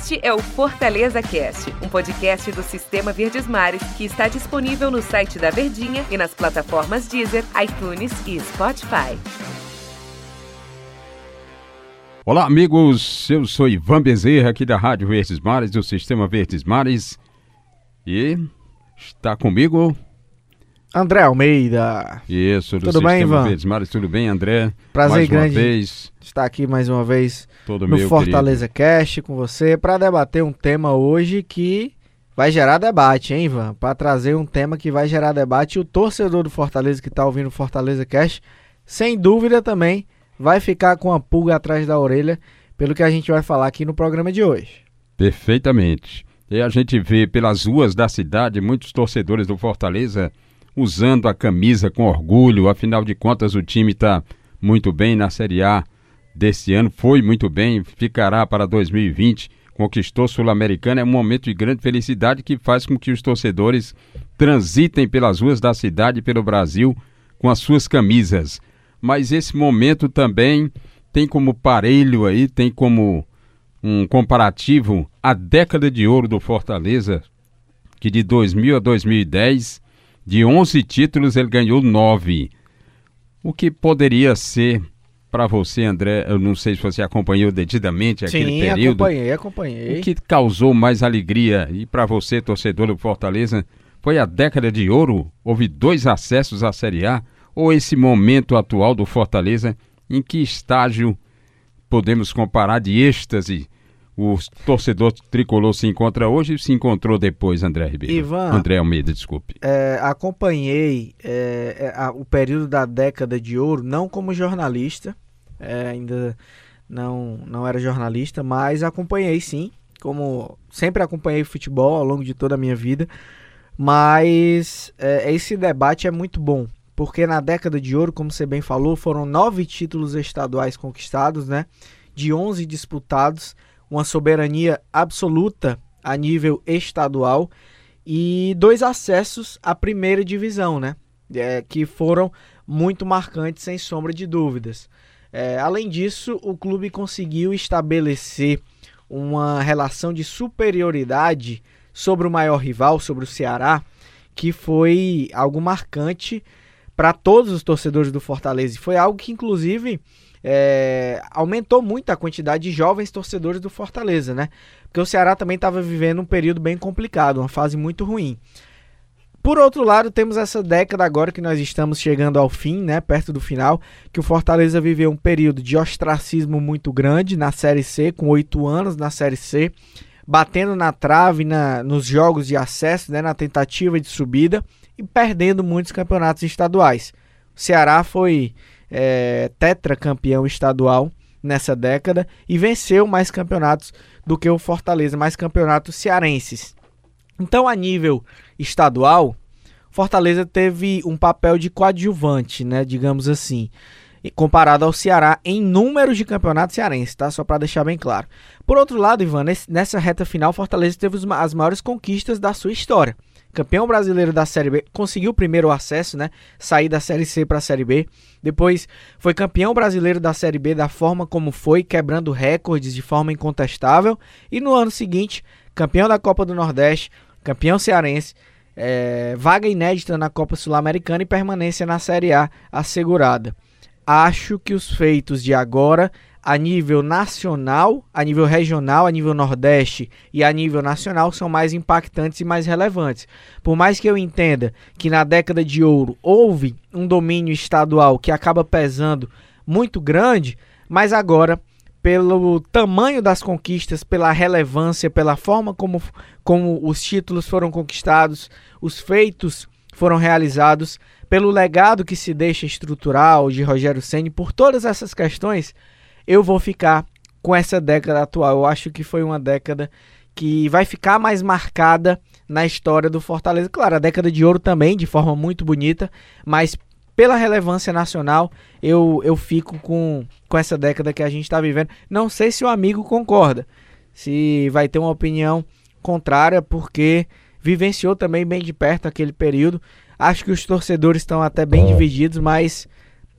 Este é o Fortaleza Cast, um podcast do Sistema Verdes Mares que está disponível no site da Verdinha e nas plataformas Deezer, iTunes e Spotify. Olá, amigos. Eu sou Ivan Bezerra, aqui da Rádio Verdes Mares, do Sistema Verdes Mares. E está comigo André Almeida. Isso, do Tudo Sistema bem, Ivan? Verdes. Tudo bem, André? Prazer mais grande uma vez, estar aqui mais uma vez todo no meu Fortaleza Cast com você para debater um tema hoje que vai gerar debate, hein, Ivan? Para trazer um tema que vai gerar debate. E o torcedor do Fortaleza que está ouvindo o Fortaleza Cast, sem dúvida também vai ficar com a pulga atrás da orelha pelo que a gente vai falar aqui no programa de hoje. Perfeitamente. E a gente vê pelas ruas da cidade muitos torcedores do Fortaleza usando a camisa com orgulho. Afinal de contas, o time está muito bem na Série A desse ano, foi muito bem, ficará para 2020. Conquistou Sul-Americana, é um momento de grande felicidade que faz com que os torcedores transitem pelas ruas da cidade e pelo Brasil com as suas camisas. Mas esse momento também tem como parelho aí, tem como um comparativo a década de ouro do Fortaleza, que de 2000 a 2010, de 11 títulos ele ganhou 9. O que poderia ser para você, André, eu não sei se você acompanhou detidamente aquele Sim, período. acompanhei, acompanhei. O que causou mais alegria e para você, torcedor do Fortaleza, foi a década de ouro? Houve dois acessos à Série A? Ou esse momento atual do Fortaleza, em que estágio podemos comparar de êxtase o torcedor tricolor se encontra hoje e se encontrou depois, André Ribeiro? Ivan, André Almeida, desculpe. É, acompanhei é, é, a- o período da década de ouro, não como jornalista, é, ainda não, não era jornalista, mas acompanhei sim, como sempre acompanhei futebol ao longo de toda a minha vida. Mas é, esse debate é muito bom, porque na década de ouro, como você bem falou, foram nove títulos estaduais conquistados, né? De 11 disputados, uma soberania absoluta a nível estadual e dois acessos à primeira divisão, né? É, que foram muito marcantes, sem sombra de dúvidas. É, além disso, o clube conseguiu estabelecer uma relação de superioridade sobre o maior rival, sobre o Ceará, que foi algo marcante para todos os torcedores do Fortaleza. Foi algo que, inclusive, é, aumentou muito a quantidade de jovens torcedores do Fortaleza, né? Porque o Ceará também estava vivendo um período bem complicado, uma fase muito ruim. Por outro lado, temos essa década agora que nós estamos chegando ao fim, né, perto do final, que o Fortaleza viveu um período de ostracismo muito grande na Série C, com oito anos na Série C, batendo na trave na, nos jogos de acesso, né, na tentativa de subida e perdendo muitos campeonatos estaduais. O Ceará foi é, tetracampeão estadual nessa década e venceu mais campeonatos do que o Fortaleza, mais campeonatos cearenses. Então, a nível estadual, Fortaleza teve um papel de coadjuvante, né, digamos assim, comparado ao Ceará em números de campeonatos cearenses, tá? Só para deixar bem claro. Por outro lado, Ivan, nessa reta final, Fortaleza teve as maiores conquistas da sua história. Campeão brasileiro da Série B, conseguiu o primeiro acesso, né? Sair da Série C para a Série B. Depois foi campeão brasileiro da Série B da forma como foi, quebrando recordes de forma incontestável. E no ano seguinte, campeão da Copa do Nordeste, campeão cearense, é, vaga inédita na Copa Sul-Americana e permanência na Série A assegurada. Acho que os feitos de agora, a nível nacional, a nível regional, a nível Nordeste e a nível nacional, são mais impactantes e mais relevantes. Por mais que eu entenda que na década de ouro houve um domínio estadual que acaba pesando muito grande, mas agora pelo tamanho das conquistas, pela relevância, pela forma como, como os títulos foram conquistados, os feitos foram realizados, pelo legado que se deixa estrutural de Rogério Ceni, por todas essas questões, eu vou ficar com essa década atual. Eu acho que foi uma década que vai ficar mais marcada na história do Fortaleza. Claro, a década de ouro também, de forma muito bonita, mas pela relevância nacional, eu, eu fico com, com essa década que a gente está vivendo. Não sei se o amigo concorda, se vai ter uma opinião contrária, porque vivenciou também bem de perto aquele período. Acho que os torcedores estão até bem divididos, mas,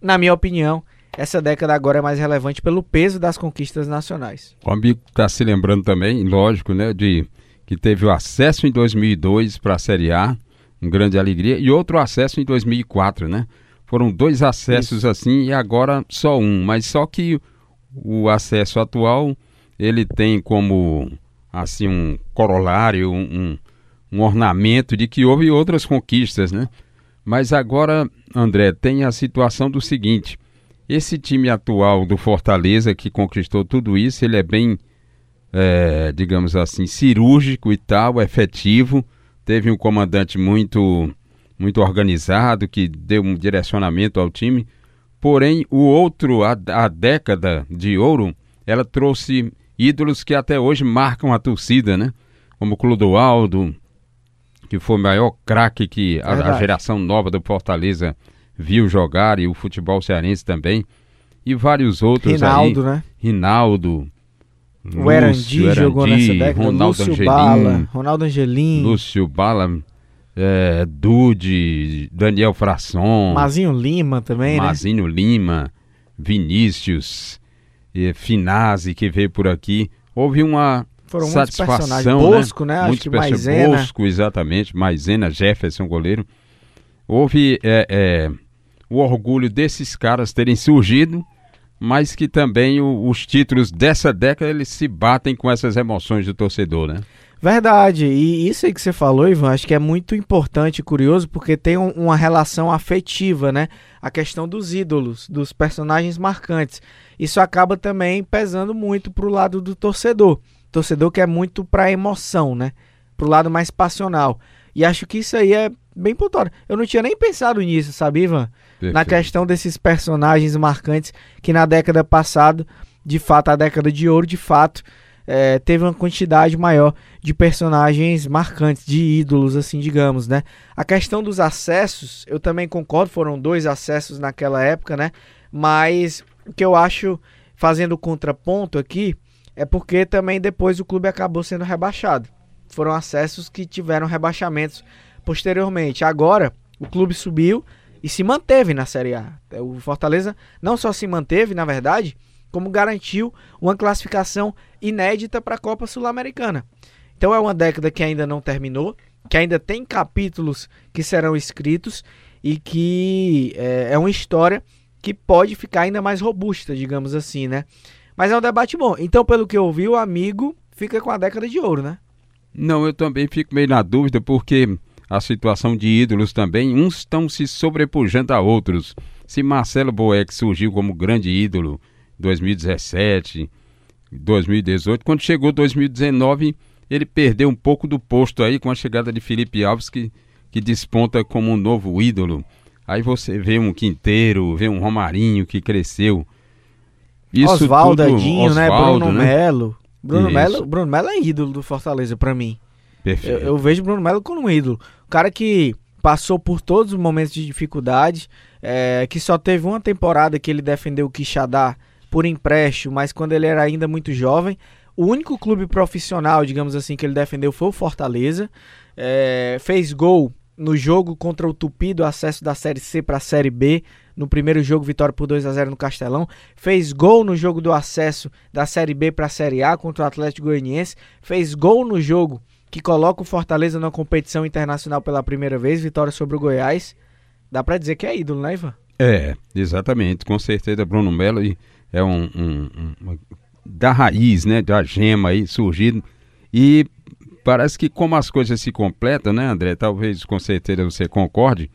na minha opinião, essa década agora é mais relevante pelo peso das conquistas nacionais. O amigo está se lembrando também, lógico, né, de que teve o acesso em 2002 para a Série A, uma grande alegria, e outro acesso em 2004, né? Foram dois acessos Isso. assim e agora só um, mas só que o acesso atual ele tem como assim um corolário, um, um ornamento de que houve outras conquistas, né? Mas agora, André, tem a situação do seguinte: esse time atual do Fortaleza que conquistou tudo isso, ele é bem, é, digamos assim, cirúrgico e tal, efetivo. Teve um comandante muito, muito organizado que deu um direcionamento ao time. Porém, o outro, a, a década de ouro, ela trouxe ídolos que até hoje marcam a torcida, né? Como Clodoaldo, que foi o maior craque que a, a, geração nova do Fortaleza viu jogar, e o futebol cearense também. E vários outros Rinaldo, aí. né? Rinaldo. O Erandi jogou nessa década. Ronaldo Lúcio Angelim, Bala, Ronaldo Angelim. Lúcio Bala, é, Dude, Daniel Frasson. Mazinho Lima também, Mazinho né? Lima, Vinícius, e Finazzi que veio por aqui. Houve uma Foram satisfação, Bosco, né? né? Acho que Maisena. Bosco, exatamente, Maisena, Jefferson, goleiro. Houve é, é, o orgulho desses caras terem surgido, mas que também o, os títulos dessa década eles se batem com essas emoções do torcedor, né? Verdade, e isso aí que você falou, Ivan, acho que é muito importante e curioso porque tem um, uma relação afetiva, né? A questão dos ídolos, dos personagens marcantes. Isso acaba também pesando muito pro lado do torcedor. Torcedor que é muito pra emoção, né? Pro lado mais passional. E acho que isso aí é bem pontuado. Eu não tinha nem pensado nisso, sabe, Ivan? Perfeito. Na questão desses personagens marcantes que na década passada, de fato, a década de ouro, de fato, é, teve uma quantidade maior de personagens marcantes, de ídolos, assim, digamos, né? A questão dos acessos, eu também concordo, foram dois acessos naquela época, né? Mas o que eu acho, fazendo contraponto aqui, é porque também depois o clube acabou sendo rebaixado. Foram acessos que tiveram rebaixamentos posteriormente. Agora, o clube subiu e se manteve na Série A. O Fortaleza não só se manteve, na verdade, como garantiu uma classificação inédita para a Copa Sul-Americana. Então é uma década que ainda não terminou, que ainda tem capítulos que serão escritos e que é, é uma história que pode ficar ainda mais robusta, digamos assim, né? Mas é um debate bom. Então, pelo que eu o amigo fica com a década de ouro, né? Não, eu também fico meio na dúvida, porque a situação de ídolos também, uns estão se sobrepujando a outros. Se Marcelo Boeck surgiu como grande ídolo, 2017, 2018. Quando chegou 2019, ele perdeu um pouco do posto aí com a chegada de Felipe Alves, que, que desponta como um novo ídolo. Aí você vê um Quinteiro, vê um Romarinho que cresceu. Oswaldo, Edinho, né? Bruno né? Melo. Bruno Melo, Bruno Melo é ídolo do Fortaleza para mim. Perfeito. Eu, eu vejo Bruno Melo como um ídolo. O cara que passou por todos os momentos de dificuldade, é, que só teve uma temporada que ele defendeu o Quixadá por empréstimo, mas quando ele era ainda muito jovem. O único clube profissional, digamos assim, que ele defendeu foi o Fortaleza. É, fez gol no jogo contra o Tupi do acesso da Série C para a Série B. No primeiro jogo, vitória por 2 a 0 no Castelão. Fez gol no jogo do acesso da Série B para a Série A contra o Atlético Goianiense. Fez gol no jogo que coloca o Fortaleza na competição internacional pela primeira vez, vitória sobre o Goiás. Dá para dizer que é ídolo, né, Ivan? É, exatamente. Com certeza, Bruno Melo é um, um, um, da raiz, né, da gema aí surgido e parece que como as coisas se completam, né, André? Talvez com certeza você concorde.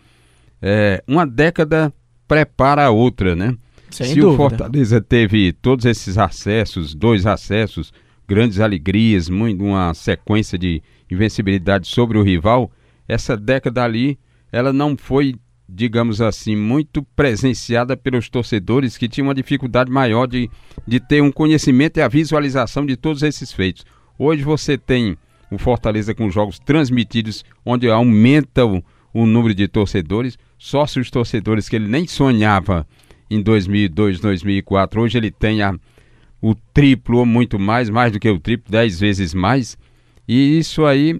É, uma década prepara a outra, né? Sem Se dúvida. o Fortaleza teve todos esses acessos, dois acessos, grandes alegrias, muito, uma sequência de invencibilidade sobre o rival, essa década ali, ela não foi digamos assim, muito presenciada pelos torcedores que tinham uma dificuldade maior de, de ter um conhecimento e a visualização de todos esses feitos. Hoje você tem o Fortaleza com jogos transmitidos, onde aumenta o, o número de torcedores, sócios torcedores que ele nem sonhava em 2002, 2004. Hoje ele tem a, o triplo ou muito mais, mais do que o triplo, dez vezes mais. E isso aí,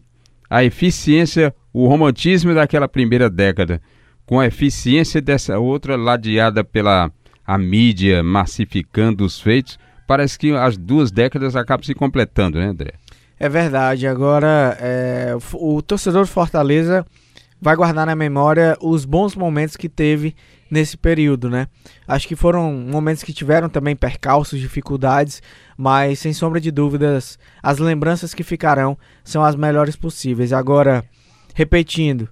a eficiência, o romantismo daquela primeira década com a eficiência dessa outra ladeada pela a mídia massificando os feitos, parece que as duas décadas acabam se completando, né, André? É verdade. Agora, é, o, torcedor Fortaleza vai guardar na memória os bons momentos que teve nesse período, né? Acho que foram momentos que tiveram também percalços, dificuldades, mas sem sombra de dúvidas, as lembranças que ficarão são as melhores possíveis. Agora, repetindo,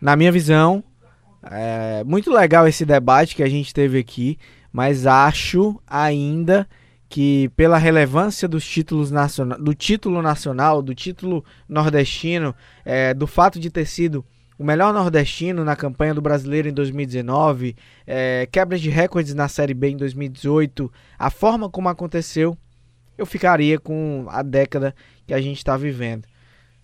na minha visão, é muito legal esse debate que a gente teve aqui, mas acho ainda que pela relevância dos títulos nacional, do título nacional, do título nordestino, é, do fato de ter sido o melhor nordestino na campanha do brasileiro em 2019, é, quebras de recordes na Série B em 2018, a forma como aconteceu, eu ficaria com a década que a gente está vivendo.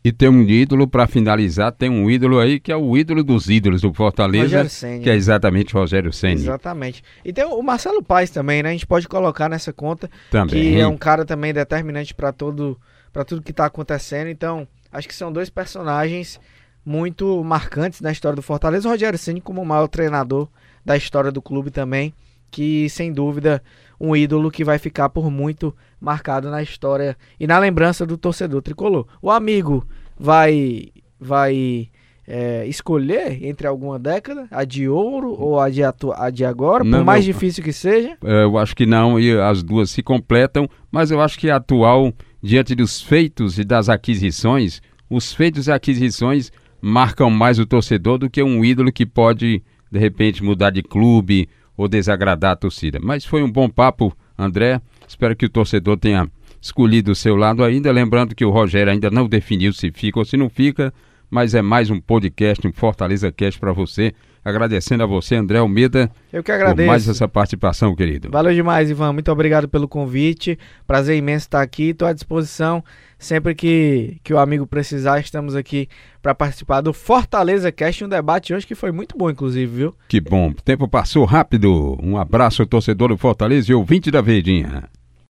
E tem um ídolo, para finalizar, tem um ídolo aí que é o ídolo dos ídolos do Fortaleza, que é exatamente o Rogério Senna. Exatamente. E tem o Marcelo Paes também, né? A gente pode colocar nessa conta, também. que é um cara também determinante para todo para tudo que está acontecendo. Então, acho que são dois personagens muito marcantes na história do Fortaleza. O Rogério Ceni como o maior treinador da história do clube também, que sem dúvida um ídolo que vai ficar por muito marcado na história e na lembrança do torcedor tricolor. O amigo vai vai é, escolher entre alguma década, a de ouro ou a de, a de agora, não, por mais não, difícil que seja? É, eu acho que não, e as duas se completam, mas eu acho que a atual, diante dos feitos e das aquisições, os feitos e aquisições marcam mais o torcedor do que um ídolo que pode, de repente, mudar de clube ou desagradar a torcida. Mas foi um bom papo, André. Espero que o torcedor tenha escolhido o seu lado ainda. Lembrando que o Rogério ainda não definiu se fica ou se não fica, mas é mais um podcast, um Fortaleza Cast para você. Agradecendo a você, André Almeida. Eu que agradeço. Por mais essa participação, querido. Valeu demais, Ivan. Muito obrigado pelo convite. Prazer imenso estar aqui. Estou à disposição. Sempre que, que o amigo precisar, estamos aqui para participar do Fortaleza Cast, um debate hoje que foi muito bom, inclusive, viu? Que bom. O tempo passou rápido. Um abraço, torcedor do Fortaleza e ouvinte da Verdinha.